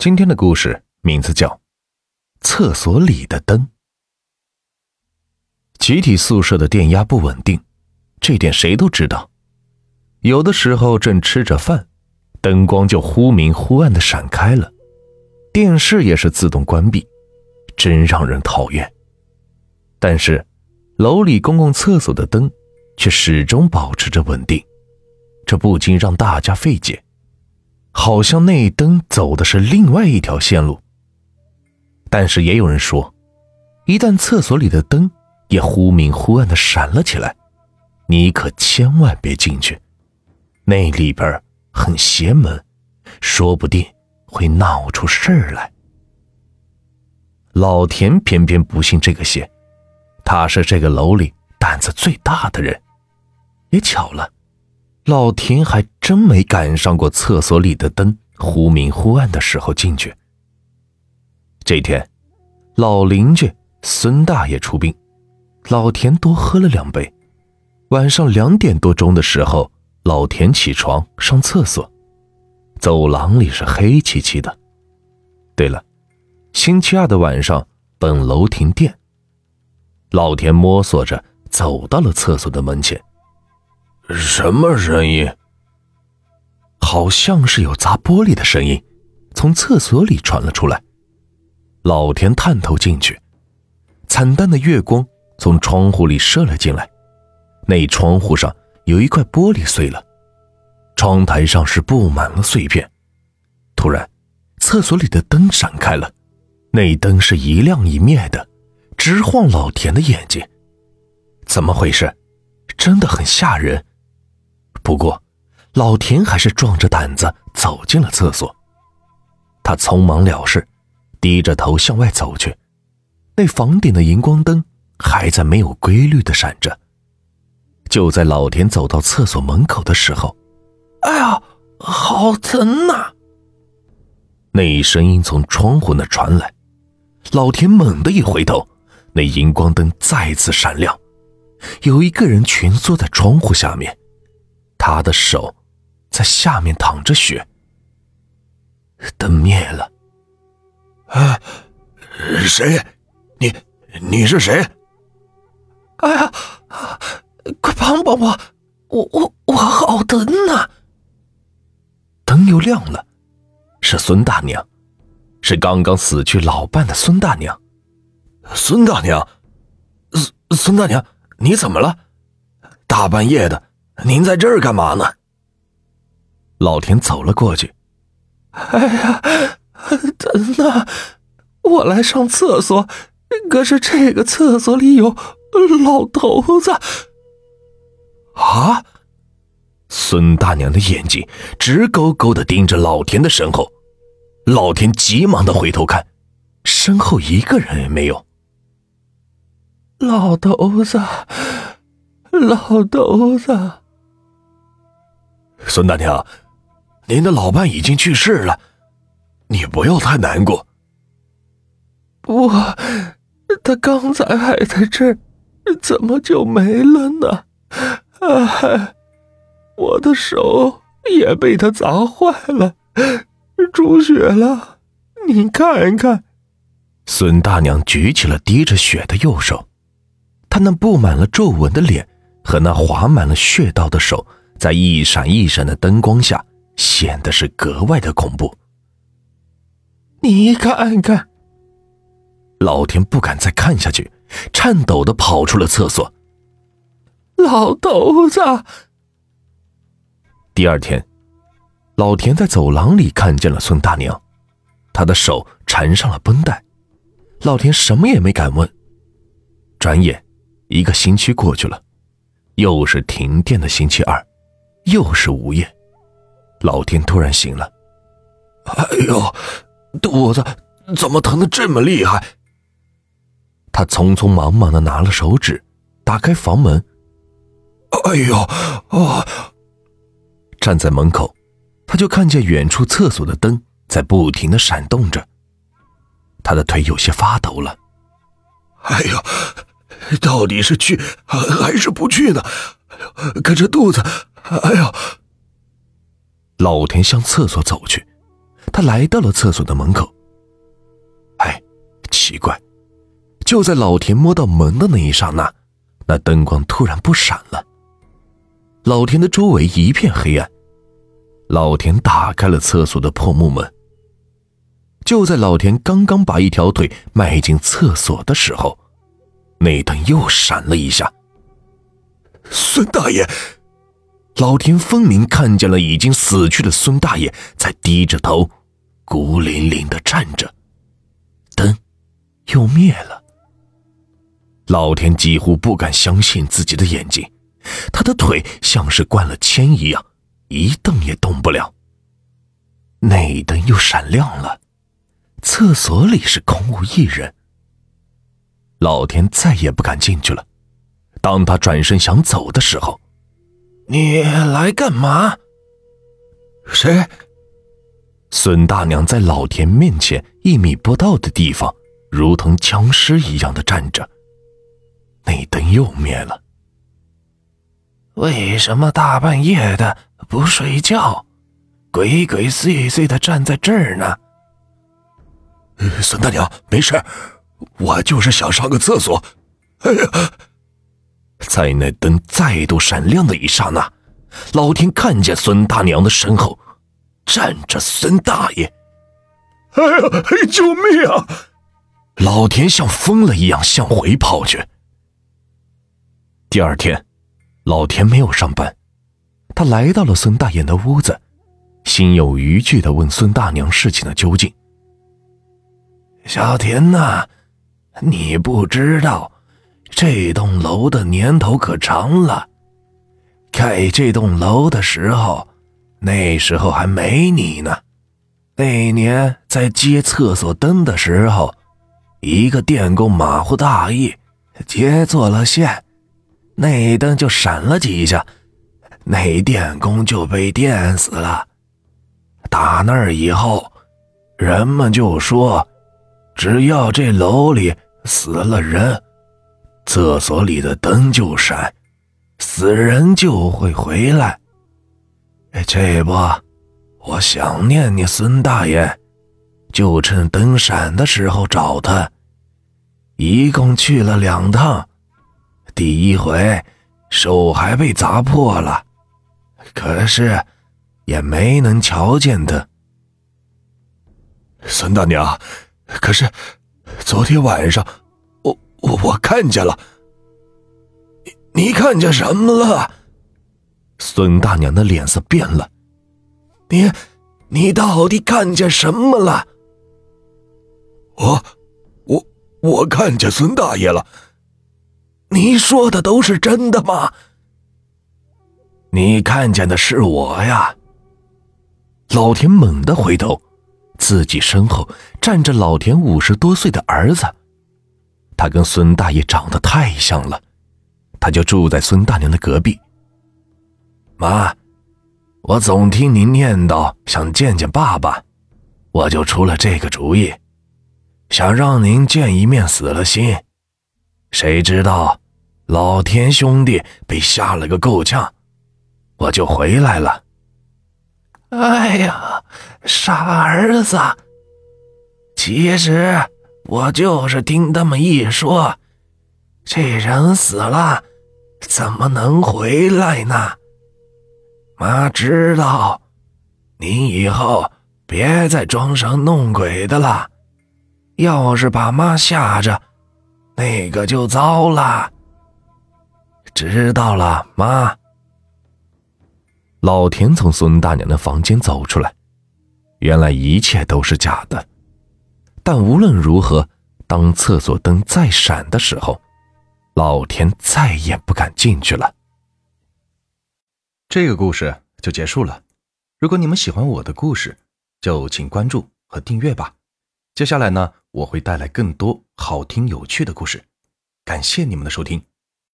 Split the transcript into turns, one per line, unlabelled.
今天的故事名字叫《厕所里的灯》。集体宿舍的电压不稳定，这点谁都知道。有的时候正吃着饭，灯光就忽明忽暗的闪开了，电视也是自动关闭，真让人讨厌。但是，楼里公共厕所的灯却始终保持着稳定，这不禁让大家费解。好像那灯走的是另外一条线路，但是也有人说，一旦厕所里的灯也忽明忽暗的闪了起来，你可千万别进去，那里边很邪门，说不定会闹出事儿来。老田偏偏不信这个邪，他是这个楼里胆子最大的人，也巧了。老田还真没赶上过厕所里的灯忽明忽暗的时候进去。这天，老邻居孙大爷出殡，老田多喝了两杯。晚上两点多钟的时候，老田起床上厕所，走廊里是黑漆漆的。对了，星期二的晚上，本楼停电。老田摸索着走到了厕所的门前。
什么声音？
好像是有砸玻璃的声音，从厕所里传了出来。老田探头进去，惨淡的月光从窗户里射了进来，那窗户上有一块玻璃碎了，窗台上是布满了碎片。突然，厕所里的灯闪开了，那灯是一亮一灭的，直晃老田的眼睛。怎么回事？真的很吓人。不过，老田还是壮着胆子走进了厕所。他匆忙了事，低着头向外走去。那房顶的荧光灯还在没有规律的闪着。就在老田走到厕所门口的时候，
哎呀，好疼呐！
那一声音从窗户那传来。老田猛地一回头，那荧光灯再次闪亮，有一个人蜷缩在窗户下面。他的手在下面淌着血，灯灭了。
啊，谁？你你是谁？
哎呀，快帮帮我！我我我好疼呐！
灯又亮了，是孙大娘，是刚刚死去老伴的孙大娘。
孙大娘，孙孙大娘，你怎么了？大半夜的。您在这儿干嘛呢？
老田走了过去。
哎呀，疼呐！我来上厕所，可是这个厕所里有老头子。
啊！孙大娘的眼睛直勾勾的盯着老田的身后。老田急忙的回头看，身后一个人也没有。
老头子，老头子。
孙大娘，您的老伴已经去世了，你不要太难过。
不，他刚才还在这儿，怎么就没了呢？哎，我的手也被他砸坏了，出血了。你看看。
孙大娘举起了滴着血的右手，她那布满了皱纹的脸和那划满了血道的手。在一闪一闪的灯光下，显得是格外的恐怖。
你看看，
老田不敢再看下去，颤抖的跑出了厕所。
老头子。
第二天，老田在走廊里看见了孙大娘，她的手缠上了绷带。老田什么也没敢问。转眼，一个星期过去了，又是停电的星期二。又是午夜，老天突然醒了。
哎呦，肚子怎么疼的这么厉害？
他匆匆忙忙的拿了手纸，打开房门。
哎呦，啊！
站在门口，他就看见远处厕所的灯在不停的闪动着。他的腿有些发抖了。
哎呦，到底是去还是不去呢？可这肚子……哎呦！
老田向厕所走去，他来到了厕所的门口。哎，奇怪，就在老田摸到门的那一刹那，那灯光突然不闪了。老田的周围一片黑暗。老田打开了厕所的破木门。就在老田刚刚把一条腿迈进厕所的时候，那灯又闪了一下。
孙大爷，
老田分明看见了已经死去的孙大爷在低着头，孤零零的站着。灯又灭了。老田几乎不敢相信自己的眼睛，他的腿像是灌了铅一样。一动也动不了。那灯又闪亮了，厕所里是空无一人。老田再也不敢进去了。当他转身想走的时候，
你来干嘛？
谁？
孙大娘在老田面前一米不到的地方，如同僵尸一样的站着。那灯又灭了。
为什么大半夜的？不睡觉，鬼鬼祟祟的站在这儿呢。
孙大娘，没事，我就是想上个厕所。哎呀，
在那灯再度闪亮的一刹那，老田看见孙大娘的身后站着孙大爷。
哎呀，救命啊！
老田像疯了一样向回跑去。第二天，老田没有上班。他来到了孙大爷的屋子，心有余悸的问孙大娘事情的究竟。
小田呐，你不知道，这栋楼的年头可长了。盖这栋楼的时候，那时候还没你呢。那年在接厕所灯的时候，一个电工马虎大意，接错了线，那灯就闪了几下。那电工就被电死了。打那儿以后，人们就说，只要这楼里死了人，厕所里的灯就闪，死人就会回来。这不，我想念你孙大爷，就趁灯闪的时候找他。一共去了两趟，第一回手还被砸破了。可是，也没能瞧见他。
孙大娘，可是，昨天晚上，我我看见了。你你看见什么了？
孙大娘的脸色变了。
你，你到底看见什么了？
我，我我看见孙大爷了。
你说的都是真的吗？你看见的是我呀！
老田猛地回头，自己身后站着老田五十多岁的儿子，他跟孙大爷长得太像了，他就住在孙大娘的隔壁。
妈，我总听您念叨想见见爸爸，我就出了这个主意，想让您见一面死了心。谁知道，老田兄弟被吓了个够呛。我就回来了。哎呀，傻儿子！其实我就是听他们一说，这人死了，怎么能回来呢？妈知道，您以后别再装神弄鬼的了。要是把妈吓着，那个就糟了。知道了，妈。
老田从孙大娘的房间走出来，原来一切都是假的。但无论如何，当厕所灯再闪的时候，老田再也不敢进去了。
这个故事就结束了。如果你们喜欢我的故事，就请关注和订阅吧。接下来呢，我会带来更多好听有趣的故事。感谢你们的收听。